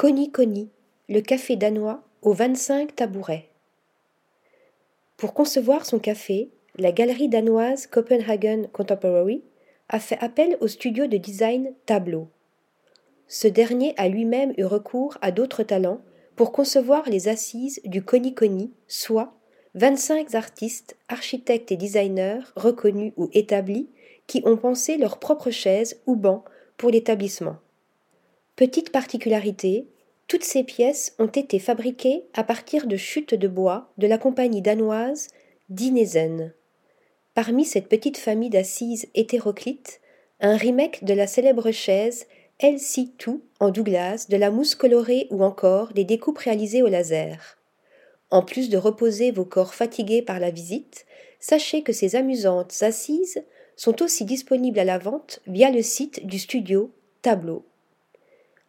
Coni, le café danois aux 25 tabourets. Pour concevoir son café, la galerie danoise Copenhagen Contemporary a fait appel au studio de design Tableau. Ce dernier a lui-même eu recours à d'autres talents pour concevoir les assises du Coni Coni, soit 25 artistes, architectes et designers reconnus ou établis qui ont pensé leurs propres chaises ou bancs pour l'établissement. Petite particularité, toutes ces pièces ont été fabriquées à partir de chutes de bois de la compagnie danoise Dinesen. Parmi cette petite famille d'assises hétéroclites, un remake de la célèbre chaise LC2 en Douglas, de la mousse colorée ou encore des découpes réalisées au laser. En plus de reposer vos corps fatigués par la visite, sachez que ces amusantes assises sont aussi disponibles à la vente via le site du studio Tableau.